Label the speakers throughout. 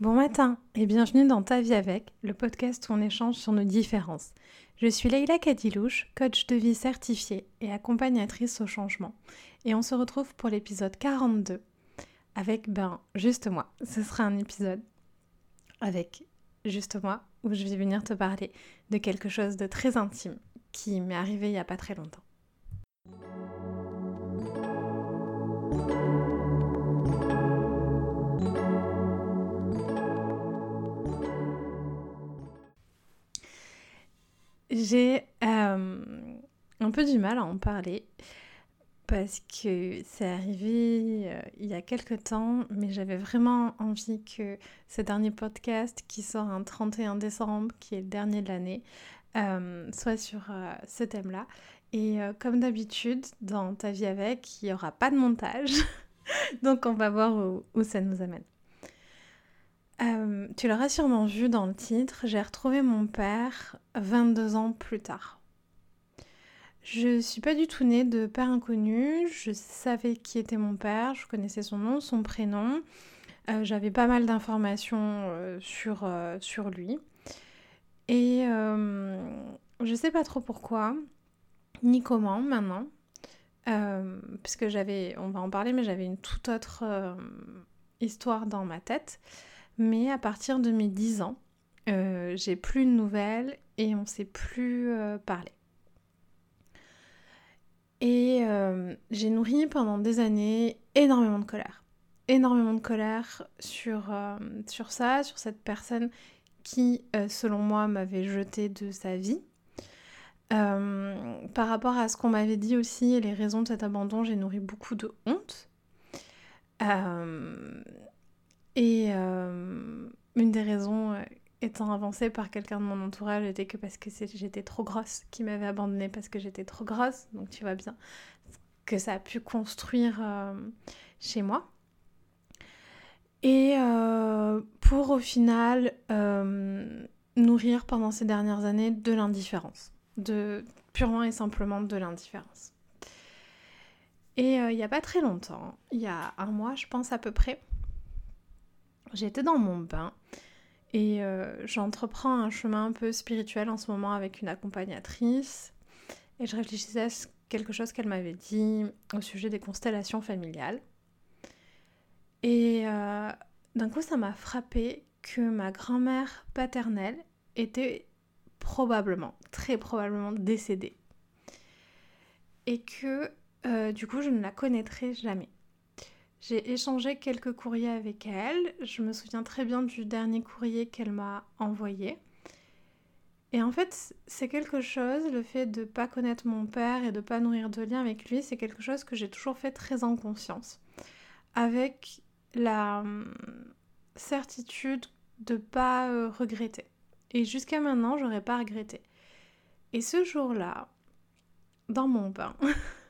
Speaker 1: Bon matin et bienvenue dans Ta vie avec, le podcast où on échange sur nos différences. Je suis Leïla Kadilouche, coach de vie certifiée et accompagnatrice au changement. Et on se retrouve pour l'épisode 42 avec, ben, juste moi. Ce sera un épisode avec juste moi où je vais venir te parler de quelque chose de très intime qui m'est arrivé il n'y a pas très longtemps. J'ai euh, un peu du mal à en parler parce que c'est arrivé euh, il y a quelques temps, mais j'avais vraiment envie que ce dernier podcast qui sort un 31 décembre, qui est le dernier de l'année, euh, soit sur ce thème-là. Et comme d'habitude, dans ta vie avec, il n'y aura pas de montage. Donc on va voir où ça nous amène. Euh, tu l'auras sûrement vu dans le titre, j'ai retrouvé mon père 22 ans plus tard. Je suis pas du tout née de père inconnu, je savais qui était mon père, je connaissais son nom, son prénom, euh, j'avais pas mal d'informations euh, sur, sur lui. Et je sais pas trop pourquoi, ni comment maintenant, puisque j'avais, on va en parler, mais j'avais une toute autre histoire dans ma tête. Mais à partir de mes 10 ans, euh, j'ai plus de nouvelles et on s'est plus euh, parler. Et euh, j'ai nourri pendant des années énormément de colère. Énormément de colère sur ça, sur cette personne qui, selon moi, m'avait jeté de sa vie. par rapport à ce qu'on m'avait dit aussi et les raisons de cet abandon, j'ai nourri beaucoup de honte. Et euh, une des raisons euh, étant avancée par quelqu'un de mon entourage était que parce que j'étais trop grosse, qui m'avait abandonnée parce que j'étais trop grosse. Donc tu vois bien que ça a pu construire euh, chez moi. Et pour au final nourrir pendant ces dernières années de l'indifférence. De purement et simplement de l'indifférence. Et il n'y a pas très longtemps, il y a un mois je pense à peu près, J'étais dans mon bain et euh, j'entreprends un chemin un peu spirituel en ce moment avec une accompagnatrice et je réfléchissais à quelque chose qu'elle m'avait dit au sujet des constellations familiales. Et euh, d'un coup, ça m'a frappé que ma grand-mère paternelle était probablement, très probablement décédée. Et que euh, du coup, je ne la connaîtrai jamais. J'ai échangé quelques courriers avec elle. Je me souviens très bien du dernier courrier qu'elle m'a envoyé. Et en fait, c'est quelque chose, le fait de ne pas connaître mon père et de ne pas nourrir de lien avec lui, c'est quelque chose que j'ai toujours fait très en conscience. Avec la hum, certitude de pas euh, regretter. Et jusqu'à maintenant, j'aurais pas regretté. Et ce jour-là, dans mon bain,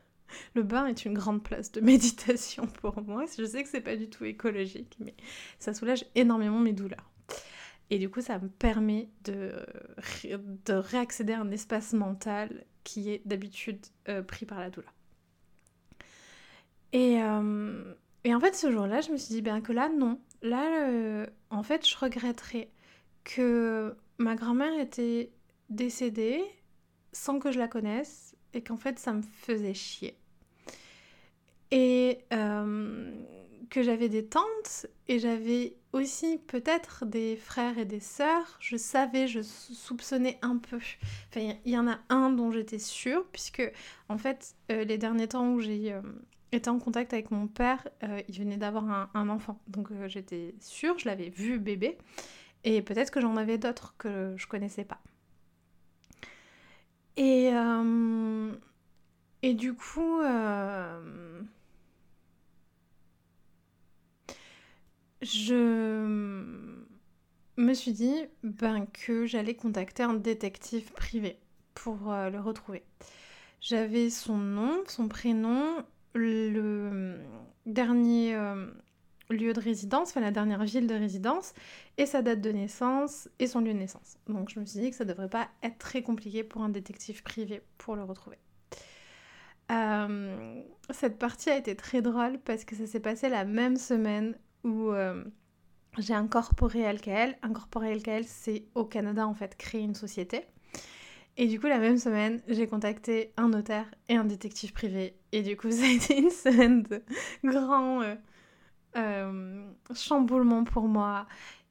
Speaker 1: Le bain est une grande place de méditation pour moi. Je sais que c'est pas du tout écologique, mais ça soulage énormément mes douleurs. Et du coup, ça me permet de, de réaccéder à un espace mental qui est d'habitude euh, pris par la douleur. Et, euh, et, en fait, ce jour-là, je me suis dit, bien que là, non. Là, euh, en fait, je regretterais que ma grand-mère était décédée sans que je la connaisse et qu'en fait, ça me faisait chier et euh, que j'avais des tantes et j'avais aussi peut-être des frères et des sœurs. Je savais, je soupçonnais un peu. Enfin, il y en a un dont j'étais sûre, puisque en fait, euh, les derniers temps où j'ai euh, été en contact avec mon père, il venait d'avoir un, un, enfant. Donc j'étais sûre, je l'avais vu bébé. Et peut-être que j'en avais d'autres que je connaissais pas. Et, et du coup, je me suis dit ben, que j'allais contacter un détective privé pour euh, le retrouver. J'avais son nom, son prénom, le dernier euh, lieu de résidence, enfin la dernière ville de résidence, et sa date de naissance et son lieu de naissance. Donc je me suis dit que ça devrait pas être très compliqué pour un détective privé pour le retrouver. Euh, cette partie a été très drôle parce que ça s'est passé la même semaine où euh, j'ai incorporé LKL. Incorporé LKL, c'est au Canada en fait créer une société. Et du coup, la même semaine, j'ai contacté un notaire et un détective privé. Et du coup, ça a été une semaine de grand euh, euh, chamboulement pour moi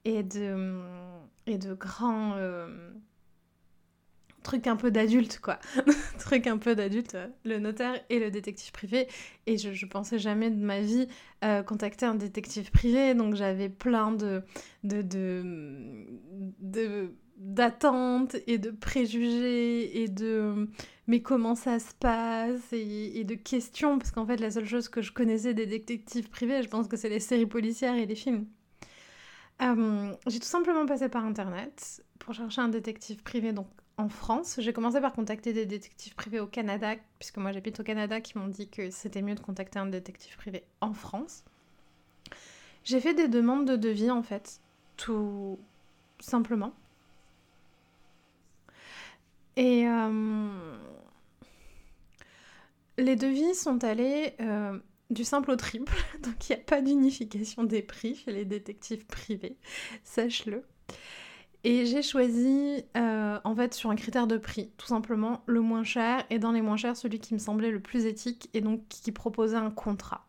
Speaker 1: et de, et de grands euh, trucs un peu d'adulte, quoi. trucs un peu d'adulte, le notaire et le détective privé. Et je, je pensais jamais de ma vie contacter un détective privé. Donc j'avais plein de, de, de d'attentes et de préjugés et de mais comment ça se passe et, de questions parce qu'en fait la seule chose que je connaissais des détectives privés je pense que c'est les séries policières et les films euh, j'ai tout simplement passé par internet pour chercher un détective privé donc en France. J'ai commencé par contacter des détectives privés au Canada puisque moi j'habite au Canada qui m'ont dit que c'était mieux de contacter un détective privé en France. J'ai fait des demandes de devis en fait tout simplement. Et euh, les devis sont allés euh, du simple au triple, donc il n'y a pas d'unification des prix chez les détectives privés, sache-le. Et j'ai choisi, euh, en fait, sur un critère de prix, tout simplement le moins cher, et dans les moins chers, celui qui me semblait le plus éthique, et donc qui proposait un contrat.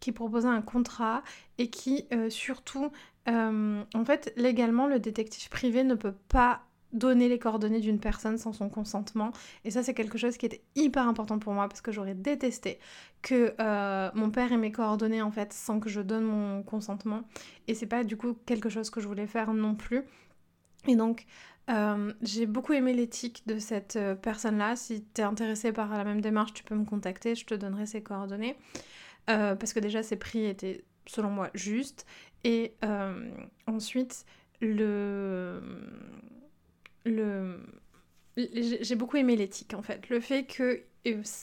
Speaker 1: qui proposait un contrat et qui, surtout, en fait, légalement, le détective privé ne peut pas donner les coordonnées d'une personne sans son consentement. Et ça, c'est quelque chose qui était hyper important pour moi parce que j'aurais détesté que euh, mon père ait mes coordonnées en fait sans que je donne mon consentement. Et c'est pas du coup quelque chose que je voulais faire non plus. Et donc, euh, j'ai beaucoup aimé l'éthique de cette euh, personne-là. Si tu es intéressé par la même démarche, tu peux me contacter, je te donnerai ses coordonnées. parce que déjà, ses prix étaient, selon moi, justes. Et ensuite, le le j'ai beaucoup aimé l'éthique en fait. Le fait que,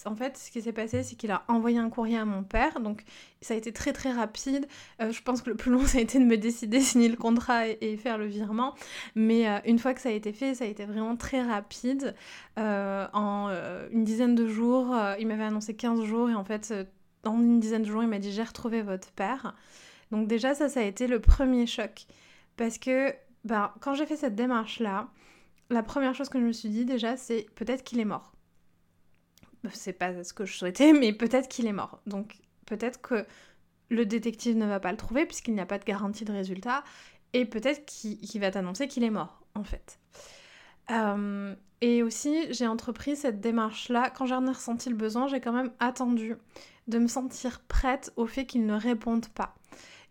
Speaker 1: en fait, ce qui s'est passé, c'est qu'il a envoyé un courrier à mon père, donc ça a été très très rapide. Euh, je pense que le plus long, ça a été de me décider, signer le contrat et, faire le virement. Mais euh, une fois que ça a été fait, ça a été vraiment très rapide. Euh, en une dizaine de jours, il m'avait annoncé 15 jours et en fait, dans une dizaine de jours, il m'a dit j'ai retrouvé votre père. Donc déjà, ça, ça a été le premier choc. Parce que ben, quand j'ai fait cette démarche-là, la première chose que je me suis dit déjà, c'est peut-être qu'il est mort. C'est pas ce que je souhaitais, mais peut-être qu'il est mort. Donc peut-être que le détective ne va pas le trouver puisqu'il n'y a pas de garantie de résultat. Et peut-être qu'il va t'annoncer qu'il est mort, en fait. Euh, et aussi, j'ai entrepris cette démarche-là. Quand j'en ai ressenti le besoin, j'ai quand même attendu de me sentir prête au fait qu'il ne réponde pas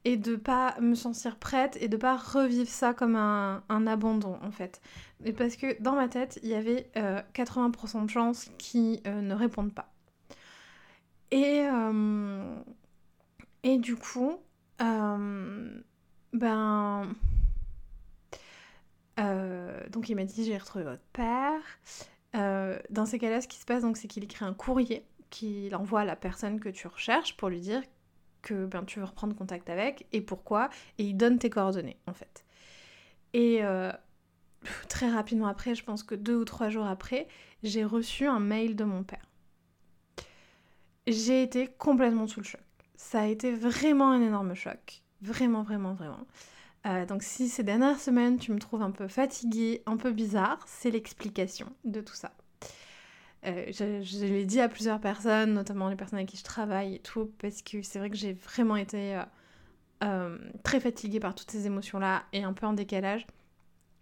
Speaker 1: et de pas me sentir prête et de pas revivre ça comme un, abandon en fait. Et parce que dans ma tête, il y avait 80% euh, de chances qu'ils euh, ne répondent pas. Et, euh, et du coup, ben. donc il m'a dit j'ai retrouvé votre père. dans ces cas-là, ce qui se passe, donc, c'est qu'il écrit un courrier qu'il envoie à la personne que tu recherches pour lui dire que ben, tu veux reprendre contact avec et pourquoi, et il donne tes coordonnées en fait. Et euh, très rapidement après, je pense que deux ou trois jours après, j'ai reçu un mail de mon père. J'ai été complètement sous le choc. Ça a été vraiment un énorme choc. Vraiment, vraiment, vraiment. Euh, donc si ces dernières semaines, tu me trouves un peu fatiguée, un peu bizarre, c'est l'explication de tout ça. Euh, je, l'ai dit à plusieurs personnes, notamment les personnes avec qui je travaille et tout, parce que c'est vrai que j'ai vraiment été euh, euh, très fatiguée par toutes ces émotions-là et un peu en décalage.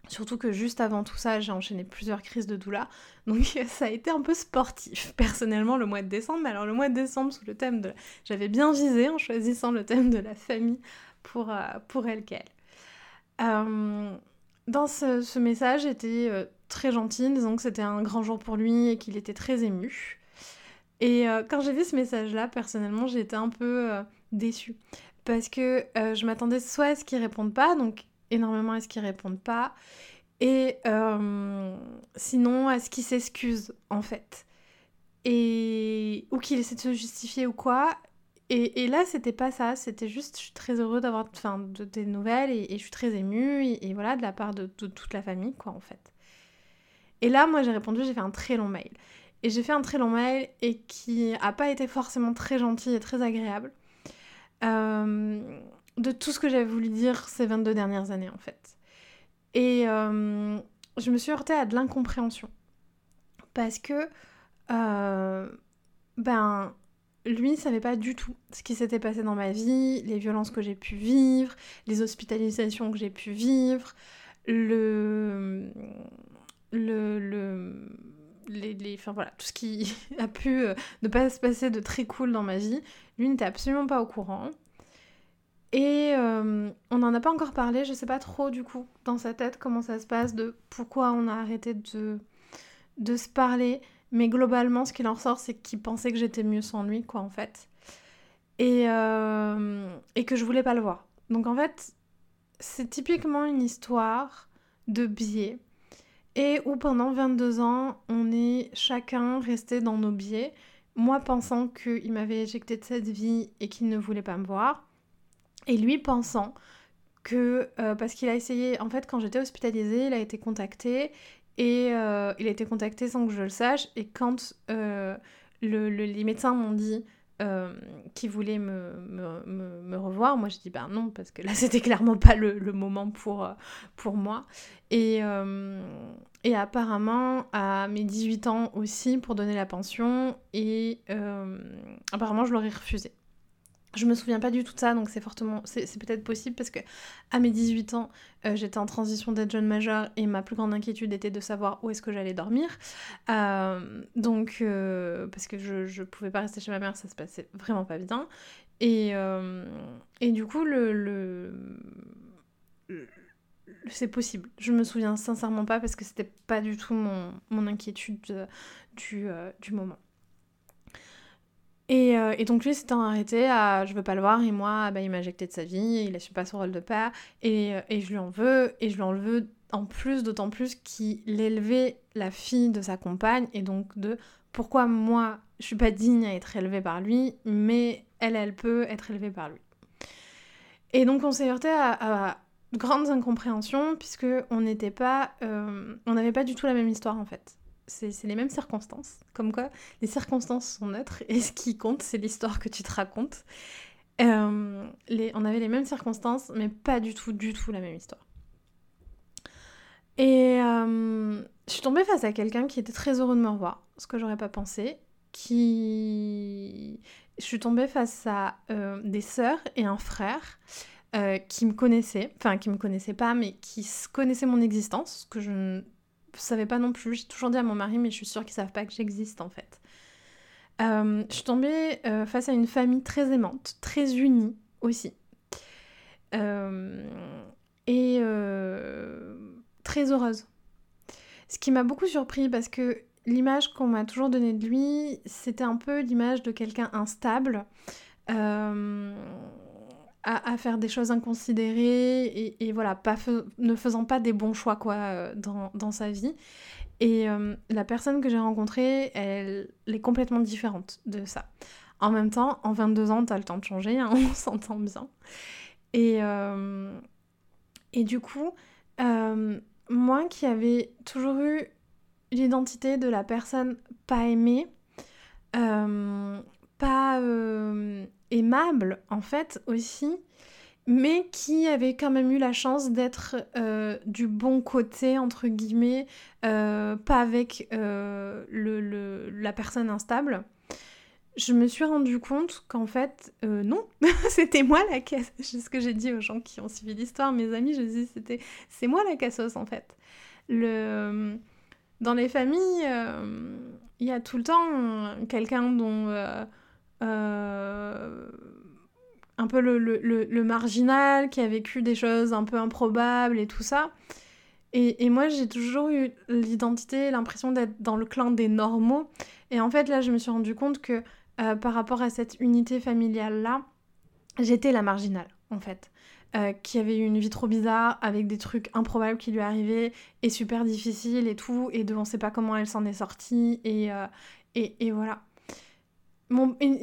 Speaker 1: Surtout que juste avant tout ça, j'ai enchaîné plusieurs crises de douleur. Donc ça a été un peu sportif, personnellement, le mois de décembre. Mais alors le mois de décembre, sous le thème de... J'avais bien visé en choisissant le thème de la famille pour, pour elle qu'elle. dans ce, ce message, j'étais très gentil, disant que c'était un grand jour pour lui et qu'il était très ému. Et euh, quand j'ai vu ce message-là, personnellement, j'ai été un peu euh, déçue. Parce que euh, je m'attendais soit à ce qu'il réponde pas, donc énormément à ce qu'il réponde pas, et sinon à ce qu'il s'excuse, en fait. Et... Ou qu'il essaie de se justifier ou quoi. Et, et là, c'était pas ça, c'était juste, je suis très heureux d'avoir de tes nouvelles et, je suis très émue, et, voilà, de la part de, de toute la famille, quoi, en fait. Et là, moi, j'ai répondu, j'ai fait un très long mail. Et j'ai fait un très long mail et qui a pas été forcément très gentil et très agréable. Euh, de tout ce que j'avais voulu dire ces 22 dernières années en fait. Et euh, je me suis heurtée à de l'incompréhension. Parce que, euh, ben, lui ne savait pas du tout ce qui s'était passé dans ma vie, les violences que j'ai pu vivre, les hospitalisations que j'ai pu vivre, le. Le, le les, enfin voilà, tout ce qui a pu euh, ne pas se passer de très cool dans ma vie, lui n'était absolument pas au courant. Et euh, on n'en a pas encore parlé, je sais pas trop du coup dans sa tête comment ça se passe, de pourquoi on a arrêté de, de se parler. Mais globalement, ce qu'il en ressort, c'est qu'il pensait que j'étais mieux sans lui, quoi, en fait. Et, euh, et que je voulais pas le voir. Donc en fait, c'est typiquement une histoire de biais. Et où pendant 22 ans, on est chacun resté dans nos biais. Moi pensant qu'il m'avait éjecté de cette vie et qu'il ne voulait pas me voir. Et lui pensant que, euh, parce qu'il a essayé, en fait, quand j'étais hospitalisée, il a été contacté et euh, il a été contacté sans que je le sache. Et quand euh, les médecins m'ont dit qu'ils voulaient me, me, revoir, moi j'ai dit ben non, parce que là c'était clairement pas le, le, moment pour, pour moi. Et, et apparemment à mes 18 ans aussi pour donner la pension. Et apparemment je l'aurais refusé. Je me souviens pas du tout de ça, donc c'est fortement, c'est peut-être possible parce que à mes 18 ans, euh, j'étais en transition d'être jeune majeure et ma plus grande inquiétude était de savoir où est-ce que j'allais dormir. Euh, donc, euh, parce que je, pouvais pas rester chez ma mère, ça se passait vraiment pas bien. Et, et du coup, le, le, c'est possible. Je me souviens sincèrement pas parce que c'était pas du tout mon, mon inquiétude du, du moment. Euh, et, donc lui s'était arrêté à je veux pas le voir et moi bah, il m'a injecté de sa vie, il assume pas son rôle de père et, euh, et, je lui en veux et je lui en veux en plus d'autant plus qu'il élevait la fille de sa compagne et donc de pourquoi moi je suis pas digne à être élevée par lui mais elle elle peut être élevée par lui. Et donc on s'est heurté à, de grandes incompréhensions puisque on n'était pas euh, on n'avait pas du tout la même histoire en fait c'est les mêmes circonstances. Comme quoi, les circonstances sont neutres et ce qui compte, c'est l'histoire que tu te racontes. Euh, les, on avait les mêmes circonstances, mais pas du tout, du tout la même histoire. Et euh, je suis tombée face à quelqu'un qui était très heureux de me revoir, ce que j'aurais pas pensé. Qui. Je suis tombée face à euh, des sœurs et un frère qui me connaissaient, enfin qui me connaissaient pas, mais qui connaissaient mon existence, que je savais pas non plus. J'ai toujours dit à mon mari, mais je suis sûre qu'ils savent pas que j'existe en fait. Euh, je suis tombée euh, face à une famille très aimante, très unie aussi. Euh, et très heureuse. Ce qui m'a beaucoup surpris parce que l'image qu'on m'a toujours donnée de lui, c'était un peu l'image de quelqu'un instable à, faire des choses inconsidérées et, voilà, pas ne faisant pas des bons choix quoi euh, dans, dans sa vie. Et euh, la personne que j'ai rencontrée, elle, est complètement différente de ça. En même temps, en 22 ans, t'as le temps de changer, hein, on s'entend bien. Et, euh, et du coup, moi qui avais toujours eu l'identité de la personne pas aimée, pas aimable en fait aussi, mais qui avait quand même eu la chance d'être euh, du bon côté, entre guillemets, euh, pas avec euh, le, la personne instable. Je me suis rendu compte qu'en fait, non, c'était moi la casse. C'est ce que j'ai dit aux gens qui ont suivi l'histoire, mes amis, je dis c'était c'est moi la cassos en fait. Le, dans les familles, il y a tout le temps quelqu'un dont un peu le, le, le, marginal, qui a vécu des choses un peu improbables et tout ça. Et, et moi, j'ai toujours eu l'identité, l'impression d'être dans le clan des normaux. Et en fait, là, je me suis rendu compte que euh, par rapport à cette unité familiale-là, j'étais la marginale, en fait. Euh, qui avait eu une vie trop bizarre, avec des trucs improbables qui lui arrivaient, et super difficiles et tout, et de on sait pas comment elle s'en est sortie, et, et, et voilà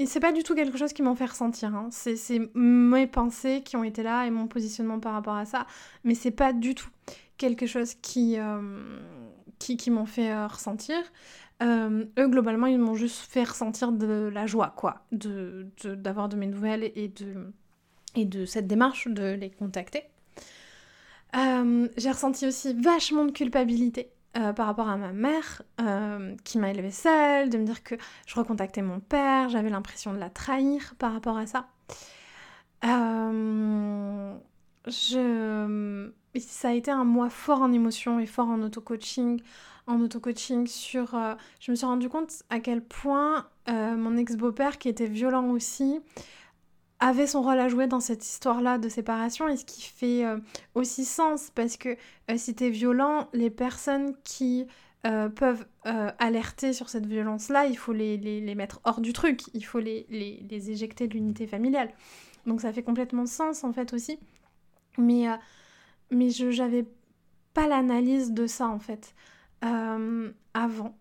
Speaker 1: c'est pas du tout quelque chose qui m'en fait ressentir. Hein. C'est mes pensées qui ont été là et mon positionnement par rapport à ça. Mais c'est pas du tout quelque chose qui, euh, qui, qui m'ont fait euh, ressentir. Euh, eux, globalement, ils m'ont juste fait ressentir de la joie, quoi. D'avoir de, d'avoir de, mes nouvelles et de, et de cette démarche de les contacter. Euh, j'ai ressenti aussi vachement de culpabilité euh, par rapport à ma mère euh, qui m'a élevée seule, de me dire que je recontactais mon père, j'avais l'impression de la trahir par rapport à ça. je... Ça a été un mois fort en émotion et fort en auto-coaching. En auto-coaching sur... je me suis rendu compte à quel point mon ex-beau-père, qui était violent aussi, avait son rôle à jouer dans cette histoire-là de séparation et ce qui fait euh, aussi sens parce que euh, si t'es violent, les personnes qui euh, peuvent alerter sur cette violence-là, il faut les, les, mettre hors du truc, il faut les, les éjecter de l'unité familiale. Donc ça fait complètement sens en fait aussi. Mais, mais je n'avais pas l'analyse de ça en fait avant.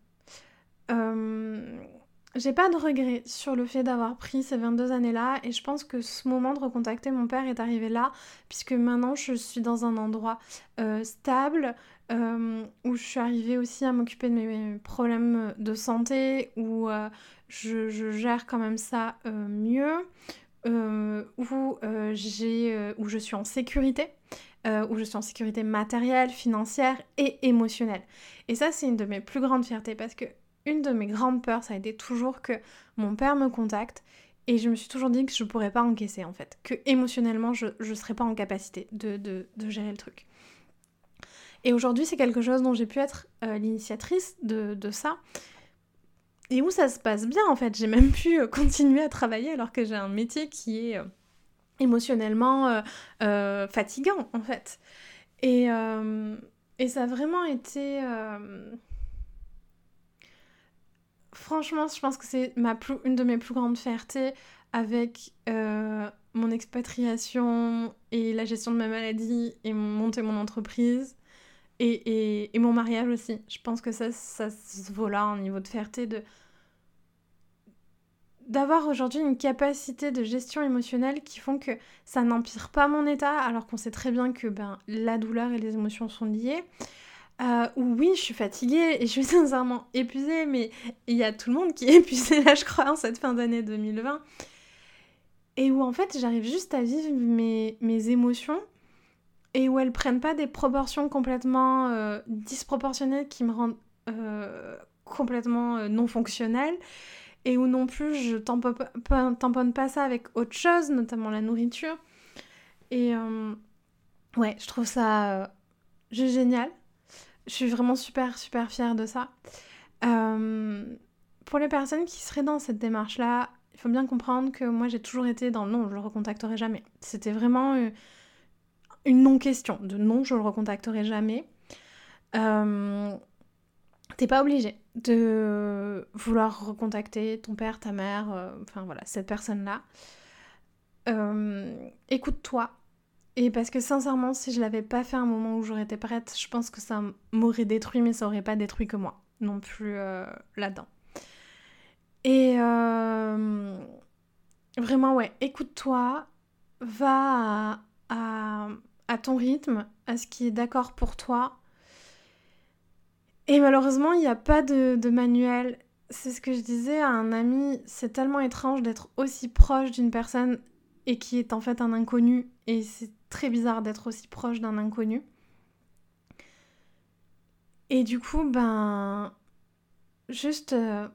Speaker 1: J'ai pas de regret sur le fait d'avoir pris ces 22 années-là et je pense que ce moment de recontacter mon père est arrivé là puisque maintenant je suis dans un endroit euh, stable euh, où je suis arrivée aussi à m'occuper de mes problèmes de santé où euh, je, gère quand même ça mieux où, j'ai, où je suis en sécurité. où je suis en sécurité matérielle, financière et émotionnelle. Et ça, c'est une de mes plus grandes fiertés parce que une de mes grandes peurs, ça a été toujours que mon père me contacte et je me suis toujours dit que je pourrais pas encaisser en fait, que émotionnellement je ne serais pas en capacité de, de, gérer le truc. Et aujourd'hui, c'est quelque chose dont j'ai pu être euh, l'initiatrice de, de, ça. Et où ça se passe bien en fait. J'ai même pu euh, continuer à travailler alors que j'ai un métier qui est euh, émotionnellement fatigant en fait. Et, et, ça a vraiment été franchement, je pense que c'est ma plus, une de mes plus grandes fiertés avec euh, mon expatriation et la gestion de ma maladie et monter mon entreprise et, et, mon mariage aussi. Je pense que ça, ça se vaut là en niveau de fierté de d'avoir aujourd'hui une capacité de gestion émotionnelle qui font que ça n'empire pas mon état alors qu'on sait très bien que ben, la douleur et les émotions sont liées euh, oui, je suis fatiguée et je suis sincèrement épuisée, mais il y a tout le monde qui est épuisé là, je crois, en cette fin d'année 2020. Et où en fait, j'arrive juste à vivre mes, mes, émotions et où elles prennent pas des proportions complètement euh, disproportionnées qui me rendent euh, complètement euh, non fonctionnelle et où non plus je tamponne, tamponne pas ça avec autre chose, notamment la nourriture. Et ouais, je trouve ça génial. Je suis vraiment super, super fière de ça. Euh, pour les personnes qui seraient dans cette démarche-là, il faut bien comprendre que moi j'ai toujours été dans non, je le recontacterai jamais. C'était vraiment euh, une non-question de non, je le recontacterai jamais. Euh, T'es pas obligé de vouloir recontacter ton père, ta mère, euh, enfin voilà, cette personne-là. Écoute-toi, et parce que sincèrement, si je l'avais pas fait à un moment où j'aurais été prête, je pense que ça m'aurait détruit, mais ça aurait pas détruit que moi non plus euh, là-dedans. Et euh, vraiment, ouais, écoute-toi, va à, ton rythme, à ce qui est d'accord pour toi. Et malheureusement, il n'y a pas de, manuel. C'est ce que je disais à un ami, c'est tellement étrange d'être aussi proche d'une personne et qui est en fait un inconnu. Très bizarre d'être aussi proche d'un inconnu. Et du coup, ben, juste euh,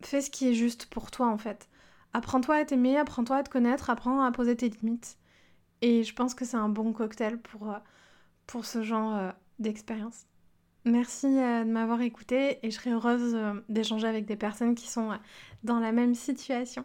Speaker 1: fais ce qui est juste pour toi en fait. Apprends-toi à t'aimer, apprends-toi à te connaître, apprends à poser tes limites. Et je pense que c'est un bon cocktail pour, euh, ce genre euh, d'expérience. Merci de m'avoir écouté et je serai heureuse d'échanger avec des personnes qui sont dans la même situation.